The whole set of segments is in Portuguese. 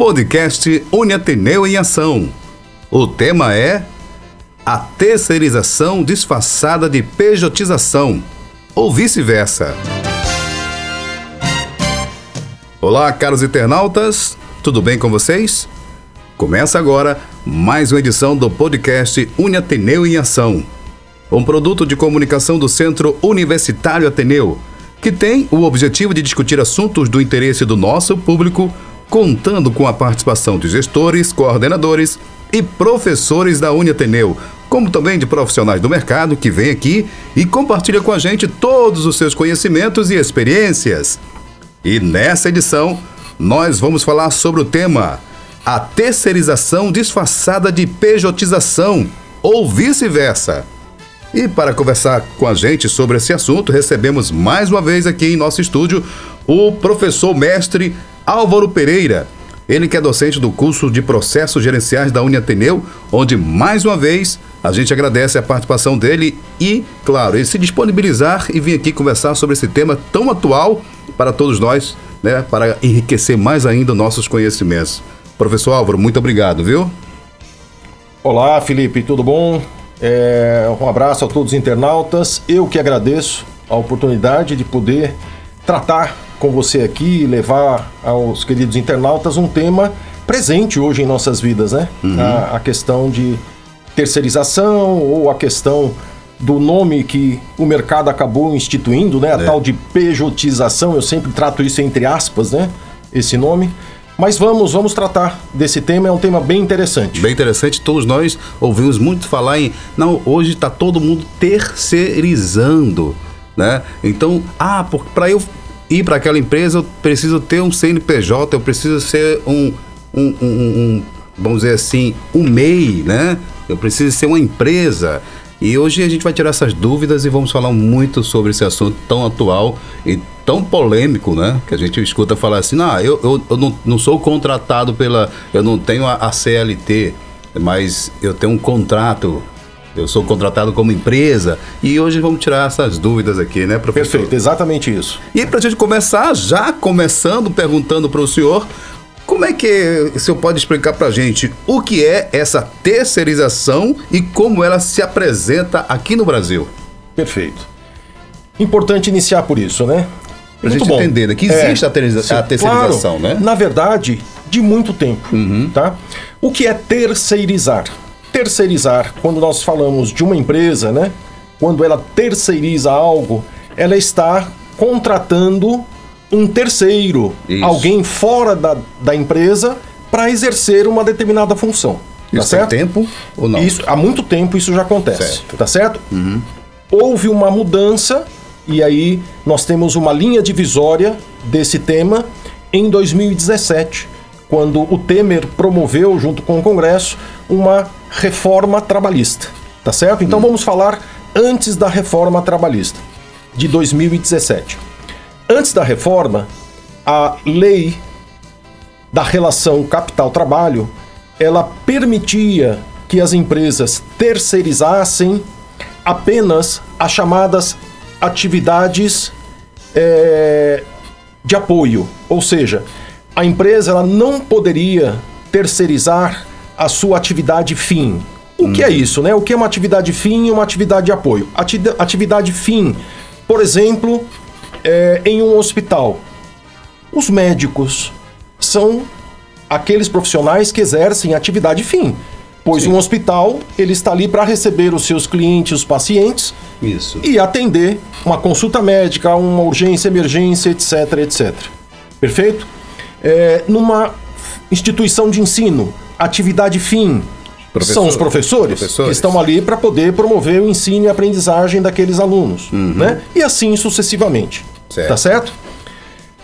podcast Uniateneu em Ação. O tema é a terceirização disfarçada de pejotização, ou vice-versa. Olá, caros internautas, tudo bem com vocês? Começa agora mais uma edição do podcast Uniateneu em Ação, um produto de comunicação do Centro Universitário Ateneu, que tem o objetivo de discutir assuntos do interesse do nosso público, contando com a participação de gestores, coordenadores e professores da Uniateneu, como também de profissionais do mercado que vêm aqui e compartilham com a gente todos os seus conhecimentos e experiências. E nessa edição, nós vamos falar sobre o tema a terceirização disfarçada de pejotização ou vice-versa. E para conversar com a gente sobre esse assunto, recebemos mais uma vez aqui em nosso estúdio o professor mestre Álvaro Pereira. Ele que é docente do curso de Processos Gerenciais da Uniateneu, onde mais uma vez a gente agradece a participação dele e, claro, ele se disponibilizar e vir aqui conversar sobre esse tema tão atual para todos nós, né, para enriquecer mais ainda nossos conhecimentos. Professor Álvaro, muito obrigado, viu? Olá, Felipe, tudo bom? É, um abraço a todos os internautas. Eu que agradeço a oportunidade de poder tratar com você aqui levar aos queridos internautas um tema presente hoje em nossas vidas, né? Uhum. A, a questão de terceirização ou a questão do nome que o mercado acabou instituindo, né? A é. tal de pejotização, eu sempre trato isso entre aspas, né? Esse nome. Mas vamos, vamos tratar desse tema, é um tema bem interessante. Bem interessante, todos nós ouvimos muito falar em. Não, hoje está todo mundo terceirizando, né? Então, ah, para eu ir para aquela empresa, eu preciso ter um CNPJ, eu preciso ser um, um, um, um vamos dizer assim, um MEI, né? Eu preciso ser uma empresa. E hoje a gente vai tirar essas dúvidas e vamos falar muito sobre esse assunto tão atual e tão polêmico, né? Que a gente escuta falar assim, não, eu, eu, eu não, não sou contratado pela. Eu não tenho a, a CLT, mas eu tenho um contrato eu sou contratado como empresa e hoje vamos tirar essas dúvidas aqui, né, professor? Perfeito, exatamente isso. E para a gente começar, já começando perguntando para o senhor, como é que o senhor pode explicar para a gente o que é essa terceirização e como ela se apresenta aqui no Brasil? Perfeito. Importante iniciar por isso, né? Para a gente bom. entender né, que existe é, a, terceirização, a terceirização, claro, né? Na verdade, de muito tempo, uhum. tá? O que é terceirizar? Terceirizar, quando nós falamos de uma empresa, né? Quando ela terceiriza algo, ela está contratando um terceiro, Isso. alguém fora da, da empresa, para exercer uma determinada função. Tá isso certo? tempo ou não? Isso, há muito tempo isso já acontece. Certo. Tá certo? Uhum. Houve uma mudança e aí nós temos uma linha divisória desse tema em 2017, quando o Temer promoveu, junto com o Congresso, uma reforma trabalhista. Tá certo? Então uhum. vamos falar antes da reforma trabalhista, de 2017. Antes da reforma, a lei da relação capital-trabalho, ela permitia que as empresas terceirizassem apenas as chamadas atividades é, de apoio, ou seja, a empresa ela não poderia terceirizar a sua atividade fim. O hum. que é uhum. isso, né? O que é uma atividade fim e uma atividade de apoio? Atividade fim, por exemplo, é, em um hospital. Os médicos são aqueles profissionais que exercem atividade fim. Pois Sim. um hospital, ele está ali para receber os seus clientes, os pacientes, Isso. e atender uma consulta médica, uma urgência, emergência, etc, etc. Perfeito? É, numa instituição de ensino, atividade fim, Professor, são os professores, professores, que estão ali para poder promover o ensino e a aprendizagem daqueles alunos, uhum. né? E assim sucessivamente. Certo. Tá certo?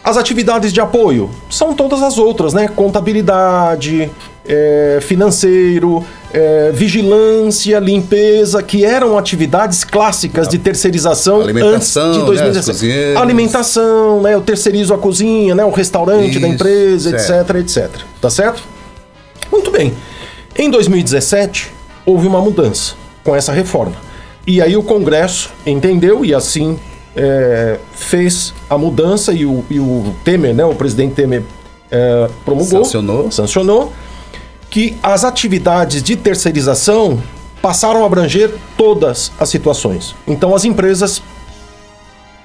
As atividades de apoio são todas as outras, né? Contabilidade, é, financeiro, é, vigilância, limpeza, que eram atividades clássicas de terceirização antes de 2017. Né, Alimentação, né? Eu terceirizo a cozinha, né? O restaurante Isso, da empresa, certo. etc, etc. Tá certo? Muito bem. Em 2017, houve uma mudança com essa reforma. E aí o Congresso entendeu e assim é, fez a mudança e o, e o, Temer, né, o presidente Temer, é, promulgou, sancionou. sancionou, que as atividades de terceirização passaram a abranger todas as situações. Então as empresas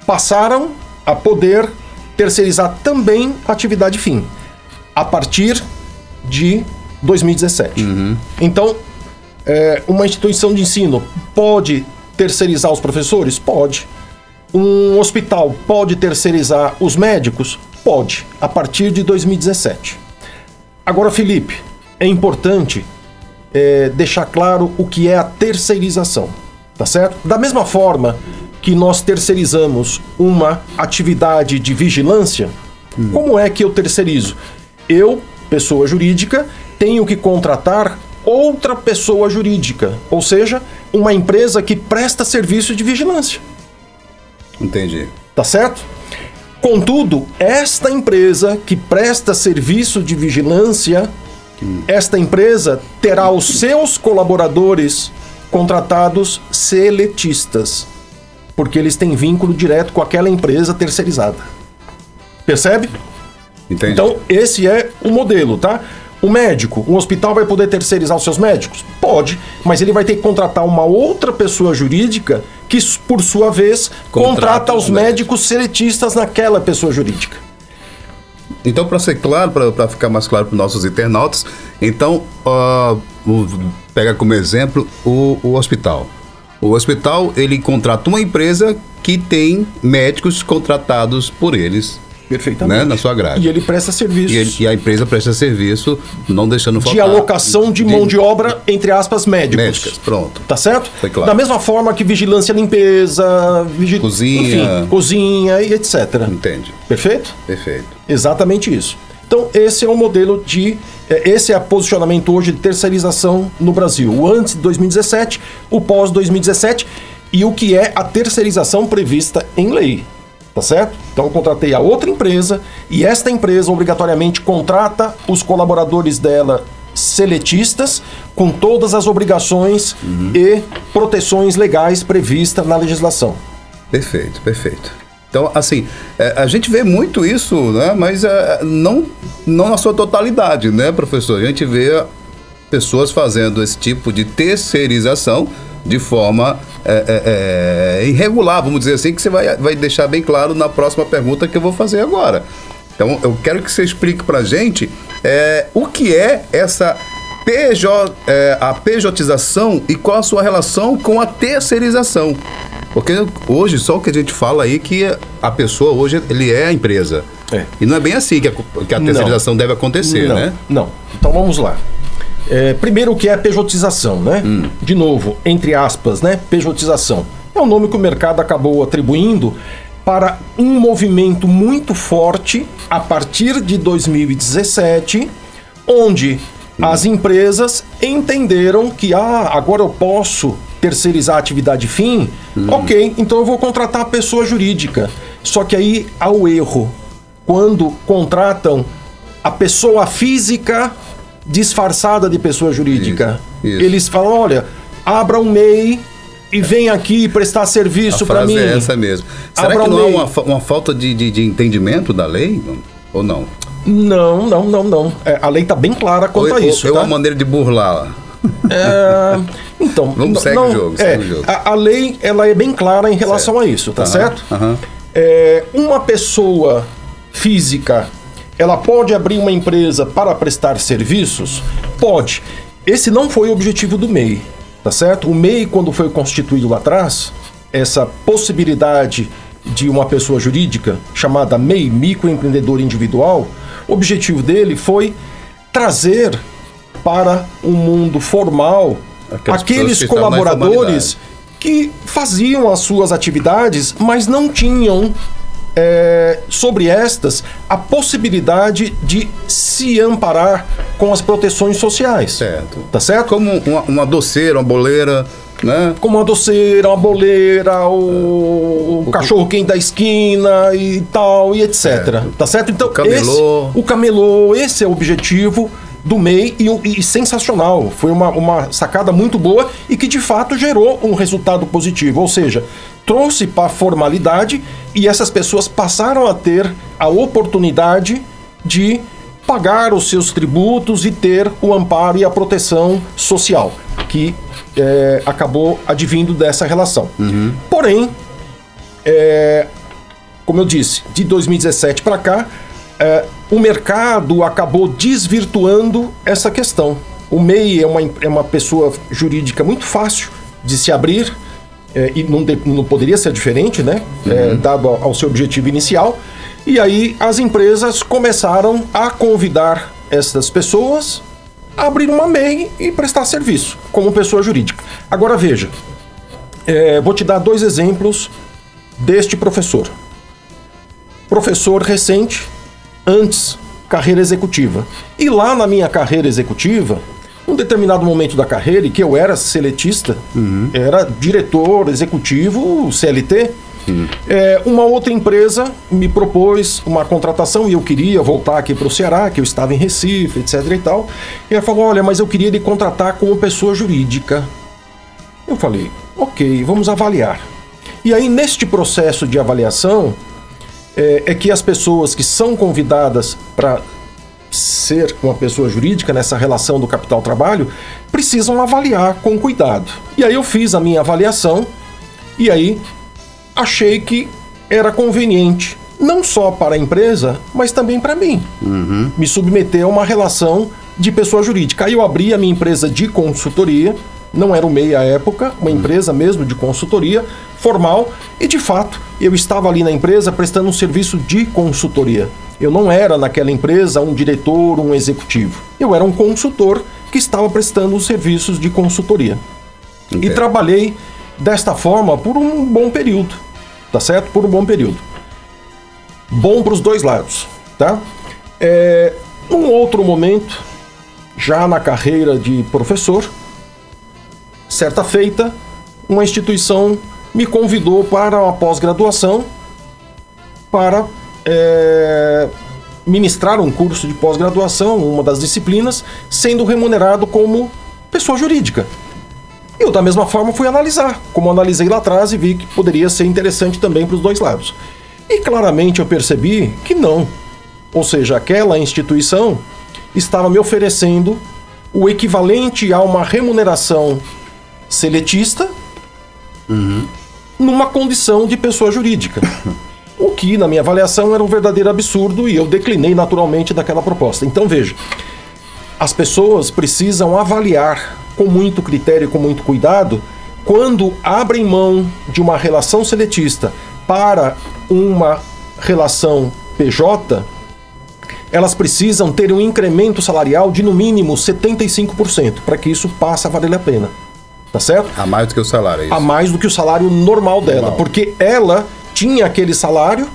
passaram a poder terceirizar também a atividade fim a partir de 2017. Uhum. Então, é, uma instituição de ensino pode terceirizar os professores? Pode. Um hospital pode terceirizar os médicos? Pode, a partir de 2017. Agora, Felipe, é importante é, deixar claro o que é a terceirização, tá certo? Da mesma forma que nós terceirizamos uma atividade de vigilância, hum. como é que eu terceirizo? Eu, pessoa jurídica, tenho que contratar outra pessoa jurídica, ou seja, uma empresa que presta serviço de vigilância. Entendi. Tá certo? Contudo, esta empresa que presta serviço de vigilância, esta empresa terá os seus colaboradores contratados seletistas, porque eles têm vínculo direto com aquela empresa terceirizada. Percebe? Entendi. Então, esse é o modelo, tá? O médico, um hospital vai poder terceirizar os seus médicos? Pode, mas ele vai ter que contratar uma outra pessoa jurídica que, por sua vez, contrata, contrata os médicos, seletistas naquela pessoa jurídica. Então, para ser claro, para ficar mais claro para os nossos internautas, então, uh, pega como exemplo o, o hospital. O hospital, ele contrata uma empresa que tem médicos contratados por eles Perfeitamente. Né, na sua grade. E ele presta serviço. E, e, a empresa presta serviço, não deixando faltar. De alocação de, de mão de obra, entre aspas, médicos. Médicas, pronto. Tá certo? Foi claro. Da mesma forma que vigilância, limpeza, vigi... cozinha. Enfim, cozinha e etc. Entende. Perfeito? Perfeito. Exatamente isso. Então, esse é o modelo de. É, esse é o posicionamento hoje de terceirização no Brasil. O antes de 2017, o pós 2017 e o que é a terceirização prevista em lei tá certo? Então eu contratei a outra empresa e esta empresa obrigatoriamente contrata os colaboradores dela seletistas com todas as obrigações uhum. e proteções legais previstas na legislação. Perfeito, perfeito. Então, assim, é, a gente vê muito isso, né? Mas é, não, não na sua totalidade, né, professor? A gente vê pessoas fazendo esse tipo de terceirização de forma é, é, é, irregular, vamos dizer assim, que você vai, vai deixar bem claro na próxima pergunta que eu vou fazer agora. Então, eu quero que você explique para a gente é, o que é essa PJ, é, a pejotização e qual a sua relação com a terceirização. Porque hoje só o que a gente fala aí que a pessoa hoje ele é a empresa. É. E não é bem assim que a, que a terceirização não. deve acontecer, não, né? Não. Então vamos lá. É, primeiro, o que é a pejotização, né? Hum. De novo, entre aspas, né? Pejotização. É o nome que o mercado acabou atribuindo para um movimento muito forte a partir de 2017, onde hum. as empresas entenderam que ah, agora eu posso terceirizar a atividade fim, hum. ok, então eu vou contratar a pessoa jurídica. Só que aí há o erro. Quando contratam a pessoa física disfarçada de pessoa jurídica. Isso, isso. Eles falam: olha, abra um MEI e vem aqui prestar serviço para mim. É essa mesmo. Será abra que não um há uma, uma falta de, de, de, entendimento da lei? Ou não? Não, não, não, não. É, a lei está bem clara quanto ou, a isso. Ou tá? é uma maneira de burlar. É, então, vamos segue não, o jogo. É, o jogo. A, a, lei ela é bem clara em relação certo. a isso, tá uhum, certo? Uhum. É, uma pessoa física ela pode abrir uma empresa para prestar serviços? Pode. Esse não foi o objetivo do MEI, tá certo? O MEI, quando foi constituído lá atrás, essa possibilidade de uma pessoa jurídica chamada MEI, microempreendedor individual, o objetivo dele foi trazer para o um mundo formal Aquelas aqueles colaboradores que faziam as suas atividades, mas não tinham é, sobre estas a possibilidade de se amparar com as proteções sociais. Certo. Tá certo? Como uma, uma doceira, uma boleira. Né? Como uma doceira, uma boleira, o, o cachorro quente da esquina e tal, e etc. Certo. Tá certo? Então, o camelô. Esse, o camelô, esse é o objetivo do MEI e, e, sensacional. Foi uma, uma sacada muito boa e que de fato gerou um resultado positivo. Ou seja, trouxe para a formalidade e essas pessoas passaram a ter a oportunidade de pagar os seus tributos e ter o amparo e a proteção social, que é, acabou advindo dessa relação. Uhum. Porém, é, como eu disse, de 2017 para cá, é, o mercado acabou desvirtuando essa questão. O MEI é uma, é uma pessoa jurídica muito fácil de se abrir, é, e não, de, não, poderia ser diferente, né? É, uhum. dado ao seu objetivo inicial. E aí as empresas começaram a convidar essas pessoas a abrir uma MEI e prestar serviço como pessoa jurídica. Agora veja, é, vou te dar dois exemplos deste professor. Professor recente, antes carreira executiva. E lá na minha carreira executiva, um determinado momento da carreira, e que eu era seletista, uhum. era diretor executivo CLT, uhum. é, uma outra empresa me propôs uma contratação e eu queria voltar aqui para o Ceará, que eu estava em Recife, etc e tal. E ela falou: Olha, mas eu queria lhe contratar como pessoa jurídica. Eu falei: Ok, vamos avaliar. E aí, neste processo de avaliação, é, é que as pessoas que são convidadas para ser uma pessoa jurídica nessa relação do capital-trabalho precisam avaliar com cuidado. E aí eu fiz a minha avaliação e aí achei que era conveniente, não só para a empresa, mas também para mim, uhum. me submeter a uma relação de pessoa jurídica. Aí eu abri a minha empresa de consultoria, não era o MEI à época, uma uhum. empresa mesmo de consultoria formal, e de fato eu estava ali na empresa prestando um serviço de consultoria. Eu não era naquela empresa um diretor, um executivo. Eu era um consultor que estava prestando os serviços de consultoria. Okay. E trabalhei desta forma por um bom período, tá certo? Por um bom período. Bom para os dois lados, tá? É, num outro momento, já na carreira de professor, certa feita, uma instituição me convidou para uma pós-graduação para é, ministrar um curso de pós-graduação, uma das disciplinas, sendo remunerado como pessoa jurídica. Eu, da mesma forma, fui analisar, como analisei lá atrás e vi que poderia ser interessante também para os dois lados. E claramente eu percebi que não. Ou seja, aquela instituição estava me oferecendo o equivalente a uma remuneração seletista uhum. numa condição de pessoa jurídica. o que, na minha avaliação, era um verdadeiro absurdo e eu declinei naturalmente daquela proposta. Então veja, as pessoas precisam avaliar com muito critério e com muito cuidado quando abrem mão de uma relação seletista para uma relação PJ, elas precisam ter um incremento salarial de no mínimo 75% para que isso passe a valer a pena. Tá certo? A mais do que o salário, é isso? A mais do que o salário normal dela. Normal. Porque ela tinha aquele salário,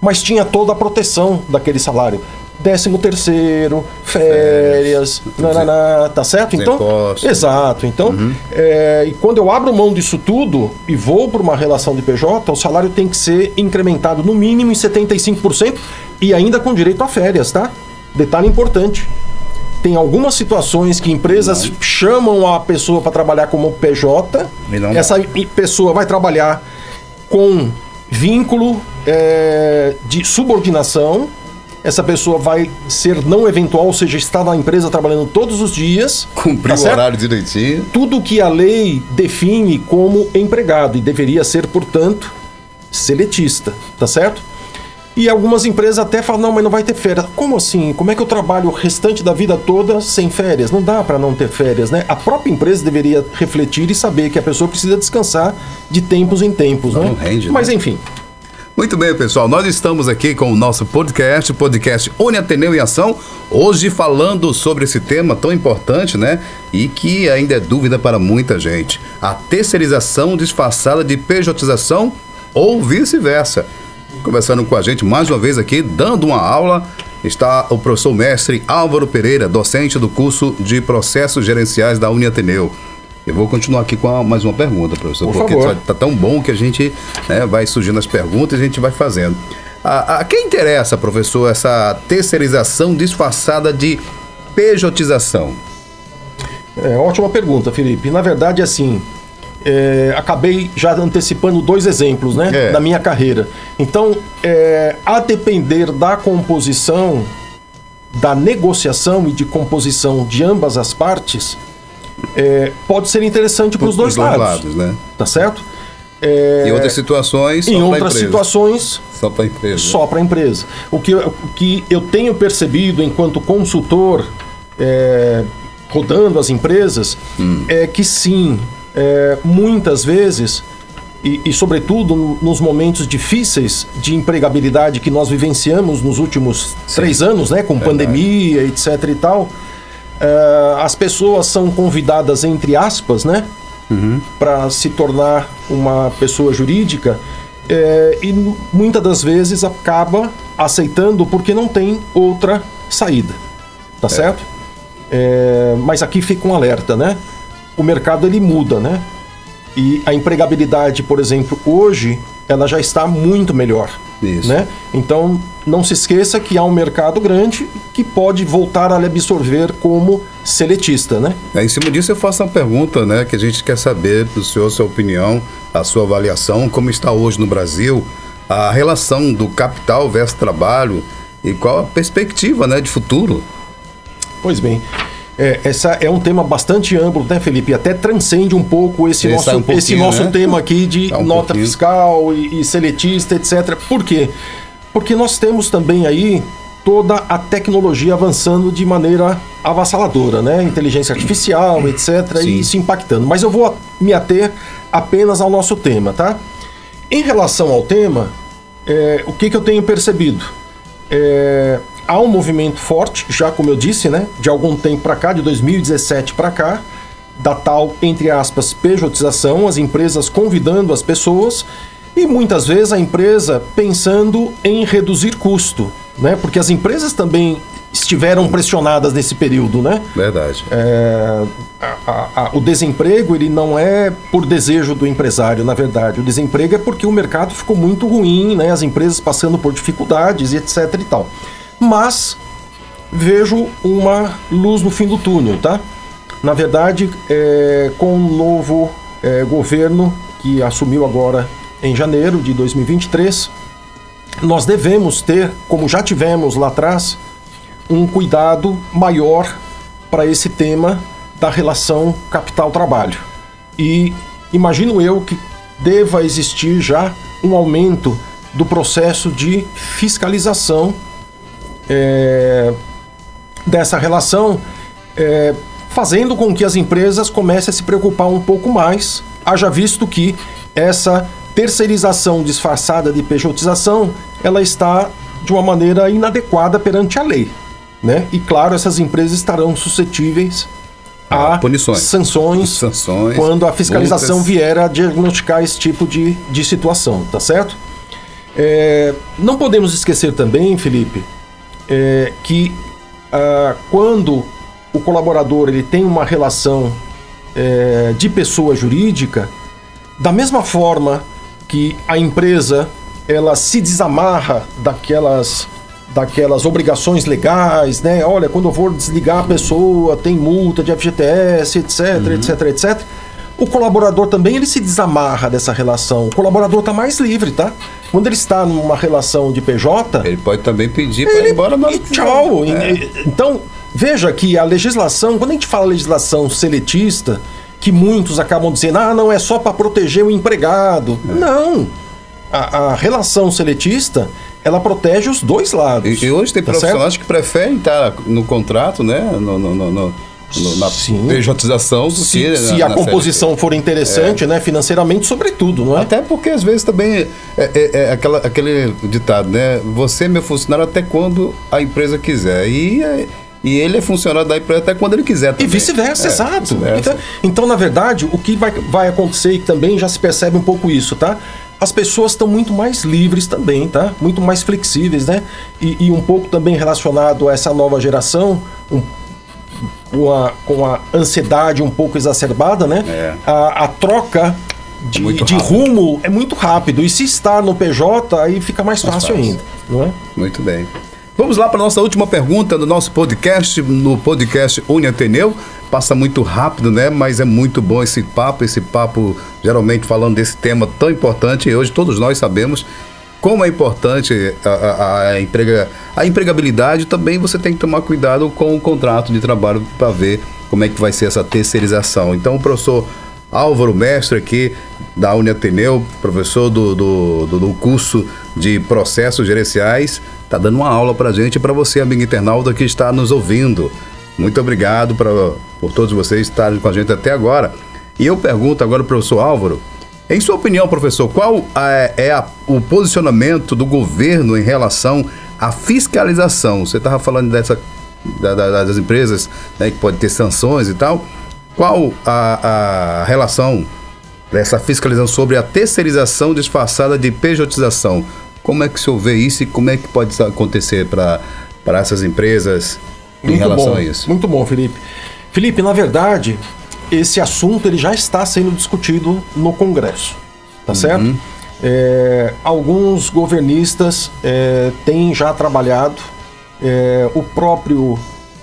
mas tinha toda a proteção daquele salário. Décimo terceiro, férias, nananá, tá certo? Então, exato. Então, uhum. é, e quando eu abro mão disso tudo e vou para uma relação de PJ, o salário tem que ser incrementado no mínimo em 75% e ainda com direito a férias, tá? Detalhe importante tem algumas situações que empresas não. chamam a pessoa para trabalhar como PJ. Essa pessoa vai trabalhar com vínculo é, de subordinação. Essa pessoa vai ser não eventual, ou seja, está na empresa trabalhando todos os dias. Cumprir tá o horário direitinho. Tudo que a lei define como empregado e deveria ser, portanto, seletista, tá certo? E algumas empresas até falam, não, mas não vai ter férias. Como assim? Como é que eu trabalho o restante da vida toda sem férias? Não dá para não ter férias, né? A própria empresa deveria refletir e saber que a pessoa precisa descansar de tempos em tempos, não, né? Rende, mas né? enfim. Muito bem, pessoal. Nós estamos aqui com o nosso podcast, podcast Une Ateneu em Ação, hoje falando sobre esse tema tão importante, né? E que ainda é dúvida para muita gente. A terceirização disfarçada de pejotização ou vice-versa. Conversando com a gente mais uma vez aqui, dando uma aula, está o professor mestre Álvaro Pereira, docente do curso de Processos Gerenciais da Uniateneu. Eu vou continuar aqui com a, mais uma pergunta, professor, Por porque está tão bom que a gente né, vai surgindo as perguntas e a gente vai fazendo. A, a quem interessa, professor, essa terceirização disfarçada de pejotização? É, ótima pergunta, Felipe. Na verdade, assim, é, acabei já antecipando dois exemplos né, é. da minha carreira. Então, é, a depender da composição da negociação e de composição de ambas as partes é, pode ser interessante para os dois, dois lados, lados, né? Tá certo? É, em outras situações, em outras situações, só para a empresa. Só para a empresa. O que, o que eu tenho percebido enquanto consultor é, rodando as empresas hum. é que sim, é, muitas vezes e, e, sobretudo nos momentos difíceis de empregabilidade que nós vivenciamos nos últimos Sim. três anos, né, com Verdade. pandemia, etc. e tal, uh, as pessoas são convidadas, entre aspas, né, uhum. para se tornar uma pessoa jurídica uh, e muitas das vezes acaba aceitando porque não tem outra saída, tá é. certo? É, mas aqui fica um alerta, né? O mercado ele muda, né? E a empregabilidade, por exemplo, hoje, ela já está muito melhor. Isso. Né? Então, não se esqueça que há um mercado grande que pode voltar a lhe absorver como seletista, né? É, em cima disso, eu faço uma pergunta, né? Que a gente quer saber do senhor, sua opinião, a sua avaliação, como está hoje no Brasil a relação do capital versus trabalho e qual a perspectiva, né, de futuro. Pois bem, é, essa é um tema bastante amplo, né, Felipe? Até transcende um pouco esse esse nosso, um esse nosso né? tema aqui de um nota pouquinho. fiscal e, e seletista, etc. Por quê? Porque nós temos também aí toda a tecnologia avançando de maneira avassaladora, né? Inteligência artificial, etc. Sim. E isso impactando. Mas eu vou me ater apenas ao nosso tema, tá? Em relação ao tema, é, o que, que eu tenho percebido? É, há um movimento forte, já como eu disse, né, de algum tempo para cá, de 2017 para cá, da tal, entre aspas, pejotização, as empresas convidando as pessoas e muitas vezes a empresa pensando em reduzir custo, né? Porque as empresas também estiveram pressionadas nesse período, né? Verdade. É, a, a, o desemprego ele não é por desejo do empresário, na verdade. O desemprego é porque o mercado ficou muito ruim, né? As empresas passando por dificuldades e etc e tal mas vejo uma luz no fim do túnel, tá? Na verdade, é, com o novo é, governo que assumiu agora em janeiro de 2023, nós devemos ter, como já tivemos lá atrás, um cuidado maior para esse tema da relação capital-trabalho. E imagino eu que deva existir já um aumento do processo de fiscalização é, dessa relação, é, fazendo com que as empresas comecem a se preocupar um pouco mais, haja visto que essa terceirização disfarçada de pejotização, ela está de uma maneira inadequada perante a lei. Né? E claro, essas empresas estarão suscetíveis a Punições. Sanções, sanções quando a fiscalização multas. vier a diagnosticar esse tipo de, de situação, tá certo? É, não podemos esquecer também, Felipe, é, que ah, quando o colaborador ele tem uma relação é, de pessoa jurídica, da mesma forma que a empresa ela se desamarra daquelas daquelas obrigações legais, né? Olha, quando eu for desligar a pessoa, tem multa de FGTS, etc, uhum. etc, etc. O colaborador também ele se desamarra dessa relação. O colaborador está mais livre, tá? Quando ele está numa relação de PJ, ele pode também pedir para ir embora e tchau. É. Então veja que a legislação, quando a gente fala legislação seletista, que muitos acabam dizendo, ah, não é só para proteger o empregado. É. Não. A, a, relação seletista ela protege os dois lados. E, e hoje tem tá profissionais certo? que preferem estar no contrato, né? no, no, no, no no, na Sim. pejotização do se, que se na, a na composição for interessante, é. né, financeiramente, sobretudo, não é? Até porque às vezes também é, é, é aquela, aquele ditado, né? Você é meu funcionário até quando a empresa quiser. E é, e ele é funcionário da empresa até quando ele quiser também. E vice-versa, é, exato. Vice então, então, na verdade, o que vai, vai acontecer, e também já se percebe um pouco isso, tá? As pessoas estão muito mais livres também, tá? Muito mais flexíveis, né? E, e um pouco também relacionado a essa nova geração, um, com a, com a ansiedade um pouco exacerbada, né? É. A, a troca de, de rumo é muito rápido. E se está no PJ, aí fica mais, mais fácil, fácil, ainda, não é? Muito bem. Vamos lá para a nossa última pergunta do nosso podcast, no podcast Uni Ateneu. Passa muito rápido, né? Mas é muito bom esse papo, esse papo geralmente falando desse tema tão importante. E hoje todos nós sabemos como é importante a, a, a, emprega, a empregabilidade, também você tem que tomar cuidado com o contrato de trabalho para ver como é que vai ser essa terceirização. Então, o professor Álvaro Mestre aqui da Uniateneu, professor do, do, do, do curso de processos gerenciais, está dando uma aula para a gente e para você, amigo internauta que está nos ouvindo. Muito obrigado pra, por todos vocês estarem com a gente até agora. E eu pergunto agora ao professor Álvaro, em sua opinião, professor, qual é, é a, o posicionamento do governo em relação à fiscalização? Você estava falando dessa da, da, das empresas né, que pode ter sanções e tal. Qual a, a relação dessa fiscalização sobre a terceirização disfarçada de pejotização? Como é que o senhor vê isso e como é que pode acontecer para essas empresas em muito relação bom, a isso? Muito bom, Felipe. Felipe, na verdade, esse assunto ele já está sendo discutido no Congresso, tá uhum. certo? É, alguns governistas é, têm já trabalhado, é, o próprio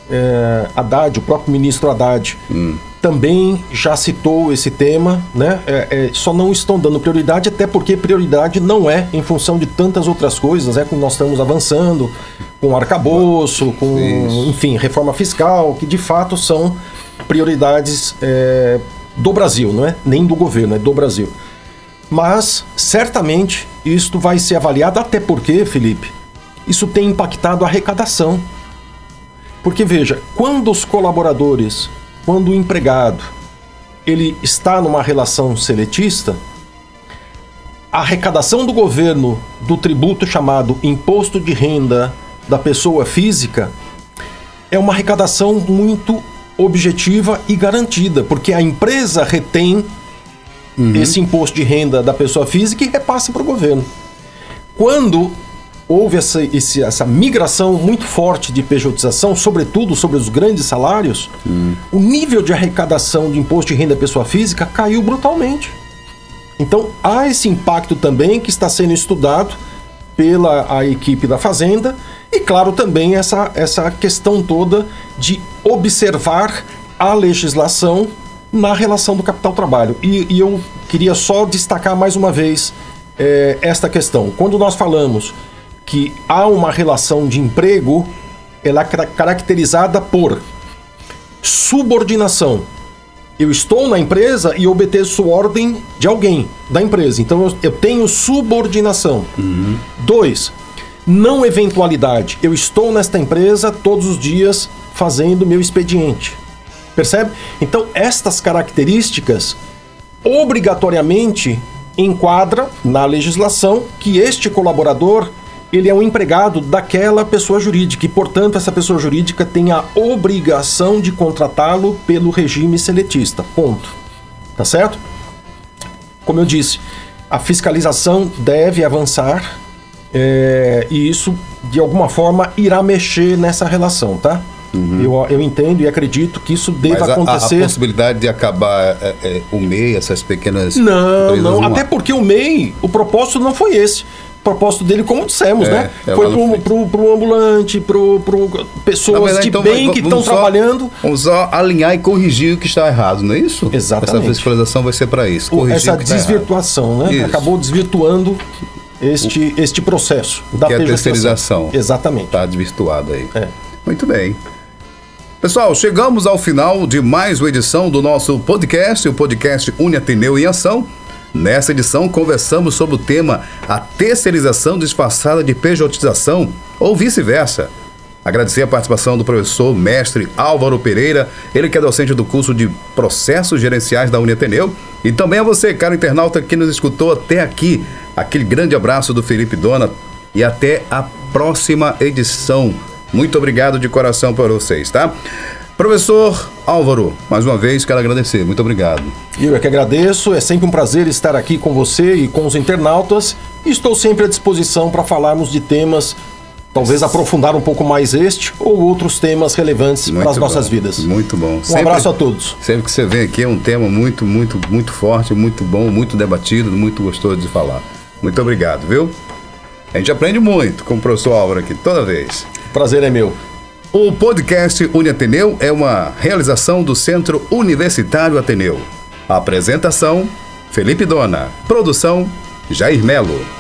é, Haddad, o próprio ministro Haddad, hum. também já citou esse tema, né? É, é, só não estão dando prioridade, até porque prioridade não é em função de tantas outras coisas, né? Como nós estamos avançando com arcabouço, com, Isso. enfim, reforma fiscal, que de fato são prioridades é, do Brasil, não é? Nem do governo, é do Brasil. Mas certamente isto vai ser avaliado, até porque, Felipe, isso tem impactado a arrecadação. Porque veja, quando os colaboradores, quando o empregado, ele está numa relação seletista, a arrecadação do governo do tributo chamado imposto de renda da pessoa física é uma arrecadação muito objetiva e garantida, porque a empresa retém uhum. esse imposto de renda da pessoa física e repassa para o governo. Quando houve essa, esse, essa migração muito forte de pejotização, sobretudo sobre os grandes salários, uhum. o nível de arrecadação de imposto de renda da pessoa física caiu brutalmente. Então há esse impacto também que está sendo estudado pela a equipe da Fazenda e, claro, também essa, essa questão toda de observar a legislação na relação do capital-trabalho. E, e, eu queria só destacar mais uma vez é, esta questão. Quando nós falamos que há uma relação de emprego, ela é caracterizada por subordinação eu estou na empresa e obedeço ordem de alguém da empresa. Então eu, eu tenho subordinação. Uhum. Dois, não eventualidade. Eu estou nesta empresa todos os dias fazendo meu expediente. Percebe? Então estas características obrigatoriamente enquadra na legislação que este colaborador ele é um empregado daquela pessoa jurídica e, portanto, essa pessoa jurídica tem a obrigação de contratá-lo pelo regime seletista. Ponto. Tá certo? Como eu disse, a fiscalização deve avançar é, e isso, de alguma forma, irá mexer nessa relação, tá? Uhum. Eu, eu entendo e acredito que isso deva Mas a, acontecer. A, possibilidade de acabar é, é, o MEI, essas pequenas. Não, não. Até porque o MEI, o propósito não foi esse propósito dele, como dissemos, é, né? É Foi pro, pro, pro, ambulante, pro, pro pessoas verdade, de então, bem que estão trabalhando. Vamos só alinhar e corrigir o que está errado, não é isso? Exatamente. Essa fiscalização vai ser para isso. Corrigir Essa tá desvirtuação, né? Isso. Acabou desvirtuando este, o, este processo o da que é a terceirização. Exatamente. Está desvirtuado aí. É. Muito bem. Pessoal, chegamos ao final de mais uma edição do nosso podcast, o podcast Uni Ateneu em Ação. Nessa edição, conversamos sobre o tema a terceirização disfarçada de pejotização ou vice-versa. Agradecer a participação do professor mestre Álvaro Pereira, ele que é docente do curso de Processos Gerenciais da Uniateneu, e também a você, caro internauta, que nos escutou até aqui. Aquele grande abraço do Felipe Dona e até a próxima edição. Muito obrigado de coração para vocês, tá? Professor Álvaro, mais uma vez quero agradecer. Muito obrigado. Eu é que agradeço. É sempre um prazer estar aqui com você e com os internautas. estou sempre à disposição para falarmos de temas, talvez aprofundar um pouco mais este ou outros temas relevantes muito para as nossas vidas. Muito bom. Um sempre, abraço a todos. Sempre que você vem aqui é um tema muito, muito, muito forte, muito bom, muito debatido, muito gostoso de falar. Muito obrigado, viu? A gente aprende muito com o professor Álvaro aqui, toda vez. Prazer é meu. O podcast Uniateneu é uma realização do Centro Universitário Ateneu. Apresentação: Felipe Dona. Produção: Jair Melo.